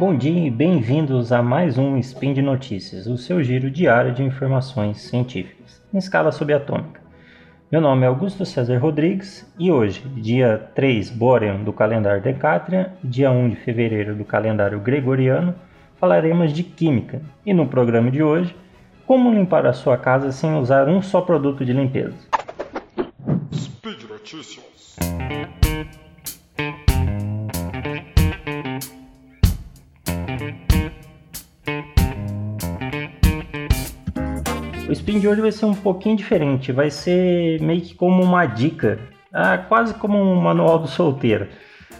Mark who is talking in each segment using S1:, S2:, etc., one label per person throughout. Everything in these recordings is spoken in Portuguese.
S1: Bom dia e bem-vindos a mais um Spin de Notícias, o seu giro diário de informações científicas, em escala subatômica. Meu nome é Augusto César Rodrigues e hoje, dia 3 Borean do calendário Decatrian e dia 1 de fevereiro do calendário Gregoriano, falaremos de química e no programa de hoje, como limpar a sua casa sem usar um só produto de limpeza. Speed Notícias. O spin de hoje vai ser um pouquinho diferente, vai ser meio que como uma dica, ah, quase como um manual do solteiro.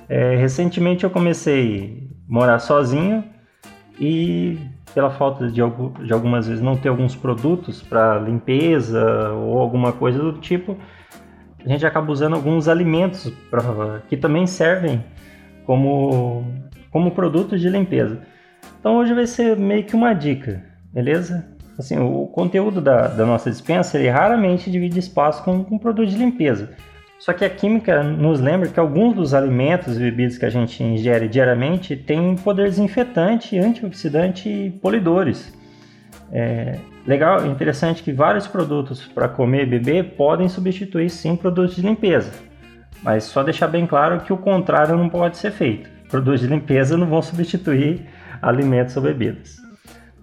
S1: É, recentemente eu comecei a morar sozinho e pela falta de, de algumas vezes não ter alguns produtos para limpeza ou alguma coisa do tipo, a gente acaba usando alguns alimentos pra, que também servem como, como produtos de limpeza. Então hoje vai ser meio que uma dica, beleza? Assim, o conteúdo da, da nossa dispensa ele raramente divide espaço com, com produtos de limpeza. Só que a química nos lembra que alguns dos alimentos e bebidas que a gente ingere diariamente têm poder desinfetante, antioxidante e polidores. É legal, interessante que vários produtos para comer e beber podem substituir sim produtos de limpeza. Mas só deixar bem claro que o contrário não pode ser feito. Produtos de limpeza não vão substituir alimentos ou bebidas.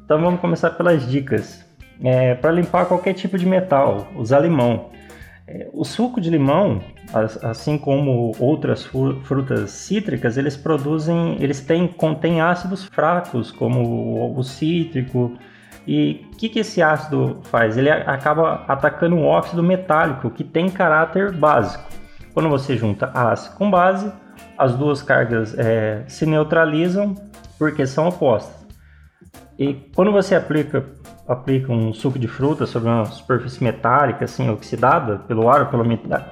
S1: Então vamos começar pelas dicas. É, para limpar qualquer tipo de metal, usar limão. É, o suco de limão, assim como outras frutas cítricas, eles produzem, eles têm, contêm ácidos fracos, como o cítrico. E o que, que esse ácido faz? Ele acaba atacando um óxido metálico que tem caráter básico. Quando você junta ácido com base, as duas cargas é, se neutralizam porque são opostas. E quando você aplica, aplica um suco de fruta sobre uma superfície metálica, assim, oxidada pelo ar ou pela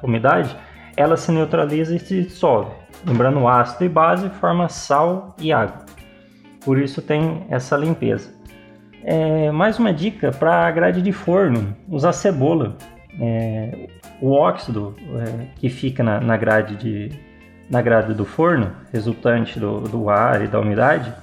S1: umidade, ela se neutraliza e se dissolve. Lembrando, ácido e base forma sal e água. Por isso tem essa limpeza. É, mais uma dica para a grade de forno: usar cebola. É, o óxido é, que fica na, na, grade de, na grade do forno, resultante do, do ar e da umidade,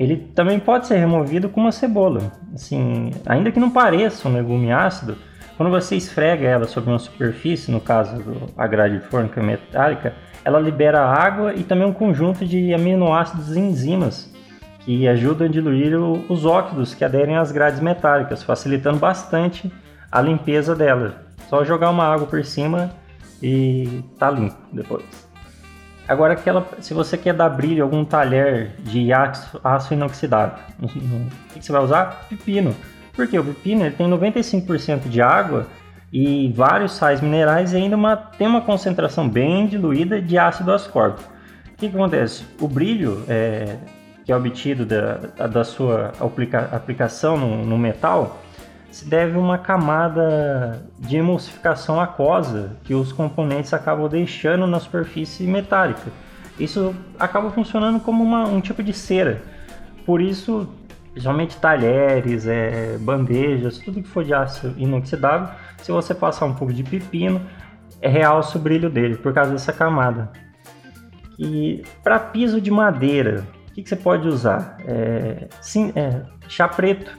S1: ele também pode ser removido com uma cebola. Assim, ainda que não pareça um legume ácido, quando você esfrega ela sobre uma superfície, no caso da grade de forno é metálica, ela libera água e também um conjunto de aminoácidos e enzimas que ajudam a diluir os óxidos que aderem às grades metálicas, facilitando bastante a limpeza dela. Só jogar uma água por cima e tá limpo depois. Agora, aquela, se você quer dar brilho algum talher de aço, aço inoxidável, o que você vai usar? Pepino. Porque o pepino ele tem 95% de água e vários sais minerais e ainda uma, tem uma concentração bem diluída de ácido ascórbico. O que, que acontece? O brilho é, que é obtido da, da sua aplica, aplicação no, no metal se deve a uma camada de emulsificação aquosa que os componentes acabam deixando na superfície metálica. Isso acaba funcionando como uma, um tipo de cera. Por isso, geralmente talheres, é, bandejas, tudo que for de aço inoxidável, se você passar um pouco de pepino, é realça o brilho dele por causa dessa camada. E para piso de madeira, o que, que, você pode usar? É, sim, é, chá preto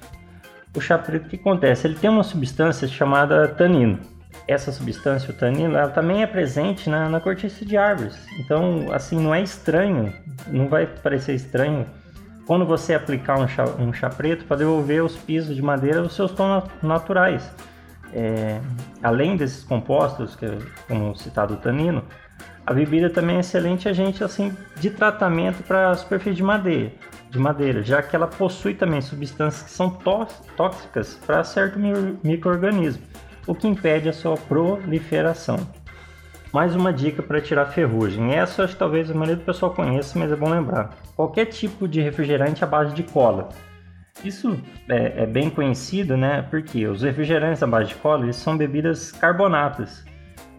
S1: o chá preto, o que acontece? Ele tem uma substância chamada tanino. Essa substância, o tanino, ela também é presente na, na cortiça de árvores. Então, assim, não é estranho, não vai parecer estranho quando você aplicar um chá, um chá preto para devolver os pisos de madeira os seus tons naturais. É, além desses compostos, que, como citado o tanino, a bebida também é excelente agente assim, de tratamento para a superfície de madeira de madeira, já que ela possui também substâncias que são tóxicas para certo microorganismo, o que impede a sua proliferação. Mais uma dica para tirar ferrugem. Essa acho que talvez a maioria do pessoal conheça, mas é bom lembrar. Qualquer tipo de refrigerante à base de cola. Isso é, é bem conhecido, né? Porque os refrigerantes à base de cola eles são bebidas carbonatas,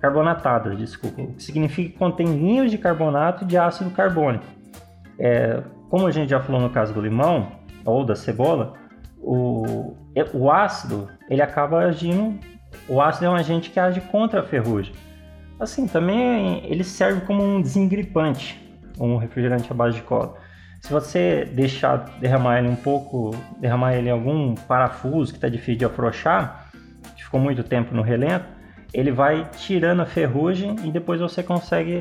S1: carbonatadas, desculpa, o que significa que contém linhas de carbonato de ácido carbônico. É, como a gente já falou no caso do limão ou da cebola, o, o ácido ele acaba agindo. O ácido é um agente que age contra a ferrugem. Assim, também ele serve como um desengripante, um refrigerante à base de cola. Se você deixar derramar ele um pouco, derramar ele em algum parafuso que está difícil de afrouxar, ficou muito tempo no relento, ele vai tirando a ferrugem e depois você consegue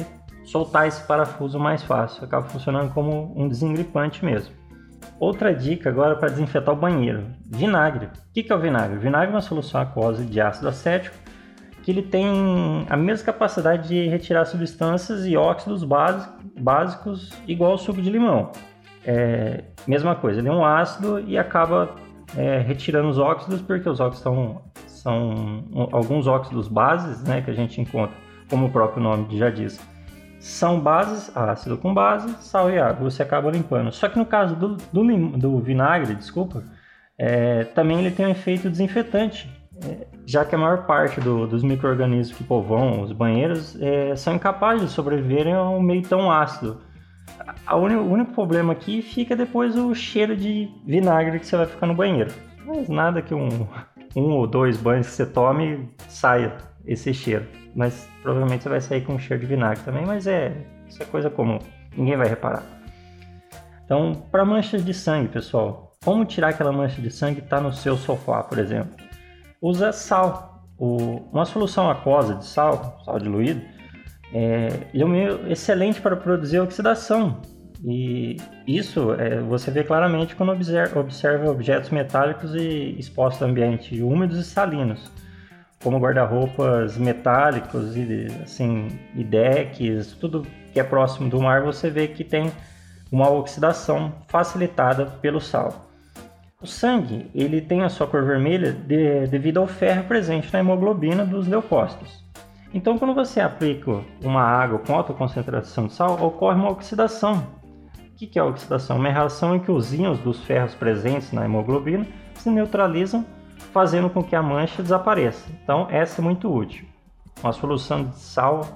S1: soltar esse parafuso mais fácil. Acaba funcionando como um desengripante mesmo. Outra dica agora para desinfetar o banheiro: vinagre. O que é o vinagre? O vinagre é uma solução aquosa de ácido acético que ele tem a mesma capacidade de retirar substâncias e óxidos básicos igual ao suco de limão. É, mesma coisa, ele é um ácido e acaba é, retirando os óxidos porque os óxidos são, são alguns óxidos bases né, que a gente encontra, como o próprio nome já diz. São bases, ácido com base, sal e água, você acaba limpando. Só que no caso do, do, do vinagre, desculpa, é, também ele tem um efeito desinfetante já que a maior parte do, dos micro-organismos que povoam os banheiros é, são incapazes de sobreviverem a um meio tão ácido. A uni, o único problema aqui fica depois o cheiro de vinagre que você vai ficar no banheiro. Mas nada que um, um ou dois banhos que você tome saia esse cheiro. Mas provavelmente você vai sair com um cheiro de vinagre também, mas é, isso é coisa comum, ninguém vai reparar. Então, para manchas de sangue, pessoal, como tirar aquela mancha de sangue que está no seu sofá, por exemplo? usa sal. O, uma solução aquosa de sal, sal diluído, é, ele é um meio excelente para produzir oxidação. E isso é, você vê claramente quando observa, observa objetos metálicos e expostos a ambiente úmidos e salinos, como guarda-roupas metálicos e assim e decks, tudo que é próximo do mar, você vê que tem uma oxidação facilitada pelo sal. O sangue ele tem a sua cor vermelha de, devido ao ferro presente na hemoglobina dos leucócitos. Então, quando você aplica uma água com alta concentração de sal, ocorre uma oxidação. O que é a oxidação? Uma reação em que os íons dos ferros presentes na hemoglobina se neutralizam, fazendo com que a mancha desapareça. Então, essa é muito útil. Uma solução de sal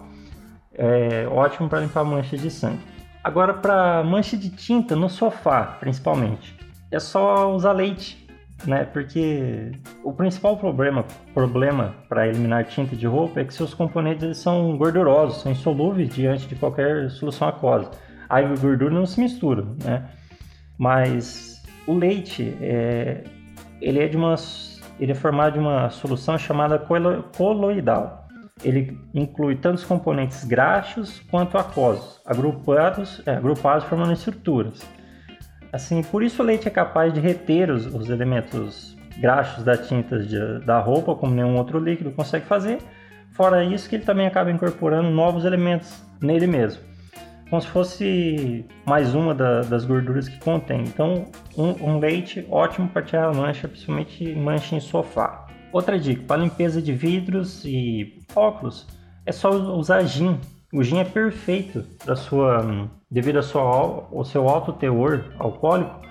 S1: é ótimo para limpar manchas de sangue. Agora, para mancha de tinta no sofá, principalmente é só usar leite, né? Porque o principal problema problema para eliminar tinta de roupa é que seus componentes eles são gordurosos, são insolúveis diante de qualquer solução aquosa. A gordura não se misturam, né? Mas o leite é, ele é de uma ele é formado de uma solução chamada coloidal. Ele inclui tanto os componentes graxos quanto aquosos, agrupados, é, agrupados formando estruturas. Assim, por isso o leite é capaz de reter os, os elementos graxos da tinta de, da roupa, como nenhum outro líquido consegue fazer. Fora isso, que ele também acaba incorporando novos elementos nele mesmo, como se fosse mais uma da, das gorduras que contém. Então, um, um leite ótimo para tirar mancha, principalmente mancha em sofá. Outra dica: para limpeza de vidros e óculos, é só usar gin o gin é perfeito da sua, devido ao seu, alto teor alcoólico.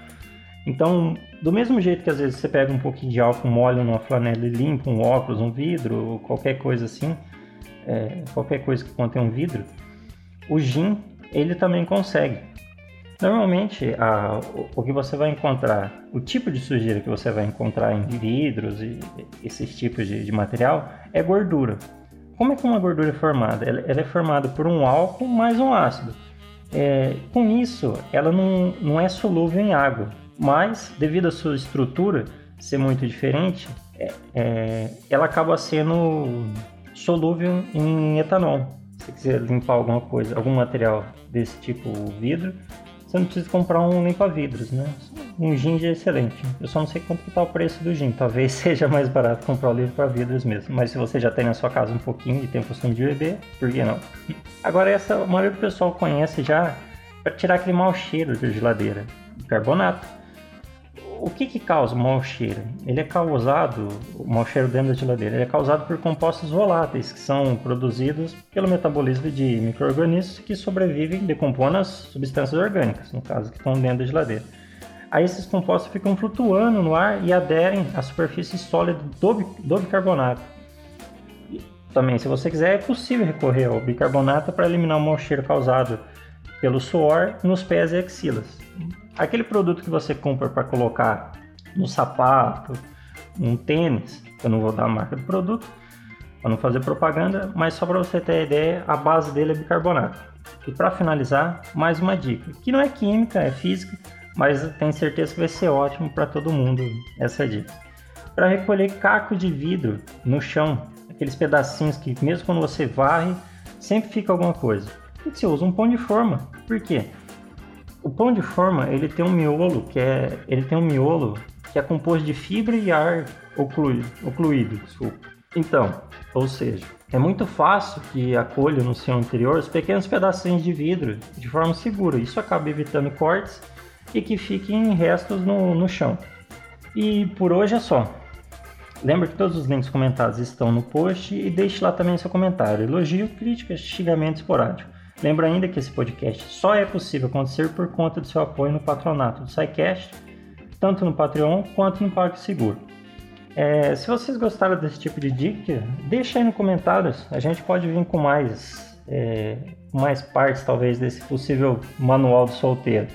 S1: Então, do mesmo jeito que às vezes você pega um pouquinho de álcool, molha numa flanela e limpa um óculos, um vidro, qualquer coisa assim, é, qualquer coisa que contém um vidro, o gin ele também consegue. Normalmente, a, o, que você vai encontrar, o tipo de sujeira que você vai encontrar em vidros e esses tipos de, de material é gordura. Como é que uma gordura é formada? Ela, ela é formada por um álcool mais um ácido. É, com isso, ela não, não é solúvel em água, mas devido à sua estrutura ser muito diferente, é, é, ela acaba sendo solúvel em etanol. Você quiser limpar alguma coisa, algum material desse tipo vidro, você não precisa comprar um limpa-vidros, né? Um gin é excelente. Eu só não sei quanto está o preço do gin. Talvez seja mais barato comprar o livro para vidros mesmo. Mas se você já tem na sua casa um pouquinho e tem o costume de beber, por que não? Agora essa, a maioria do pessoal conhece já para tirar aquele mau cheiro da geladeira. Carbonato o que, que causa o mau cheiro? Ele é causado, o mau cheiro dentro da geladeira, ele é causado por compostos voláteis que são produzidos pelo metabolismo de micro-organismos que sobrevivem decompondo as substâncias orgânicas, no caso, que estão dentro da geladeira. Aí esses compostos ficam flutuando no ar e aderem à superfície sólida do, do bicarbonato. Também, se você quiser, é possível recorrer ao bicarbonato para eliminar o mau cheiro causado pelo suor nos pés e axilas aquele produto que você compra para colocar no sapato, um tênis, eu não vou dar a marca do produto, para não fazer propaganda, mas só para você ter a ideia, a base dele é bicarbonato. E para finalizar, mais uma dica, que não é química, é física, mas tenho certeza que vai ser ótimo para todo mundo essa dica. Para recolher caco de vidro no chão, aqueles pedacinhos que mesmo quando você varre, sempre fica alguma coisa. Que você usa? Um pão de forma. Por quê? O pão de forma ele tem um miolo que é, ele tem um miolo que é composto de fibra e ar ocluído, ocluído desculpa. Então, ou seja, é muito fácil que acolha no seu interior os pequenos pedacinhos de vidro de forma segura. Isso acaba evitando cortes e que fiquem restos no, no chão. E por hoje é só. Lembre que todos os links comentados estão no post e deixe lá também seu comentário, elogio, críticas, xingamento esporádico. Lembra ainda que esse podcast só é possível acontecer por conta do seu apoio no patronato do SciCast, tanto no Patreon quanto no PagSeguro. É, se vocês gostaram desse tipo de dica, deixa aí nos comentários. A gente pode vir com mais, é, mais partes, talvez, desse possível manual do solteiro.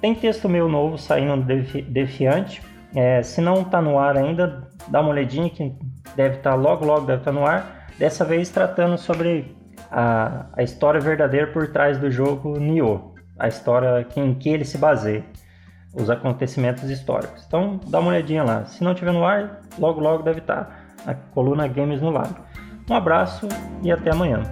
S1: Tem texto meu novo saindo no Defiante. É, se não está no ar ainda, dá uma olhadinha que deve estar tá, logo, logo deve estar tá no ar. Dessa vez tratando sobre a, a história verdadeira por trás do jogo Nioh, a história em que ele se baseia, os acontecimentos históricos. Então dá uma olhadinha lá. Se não tiver no ar, logo logo deve estar tá a coluna Games no lado. Um abraço e até amanhã.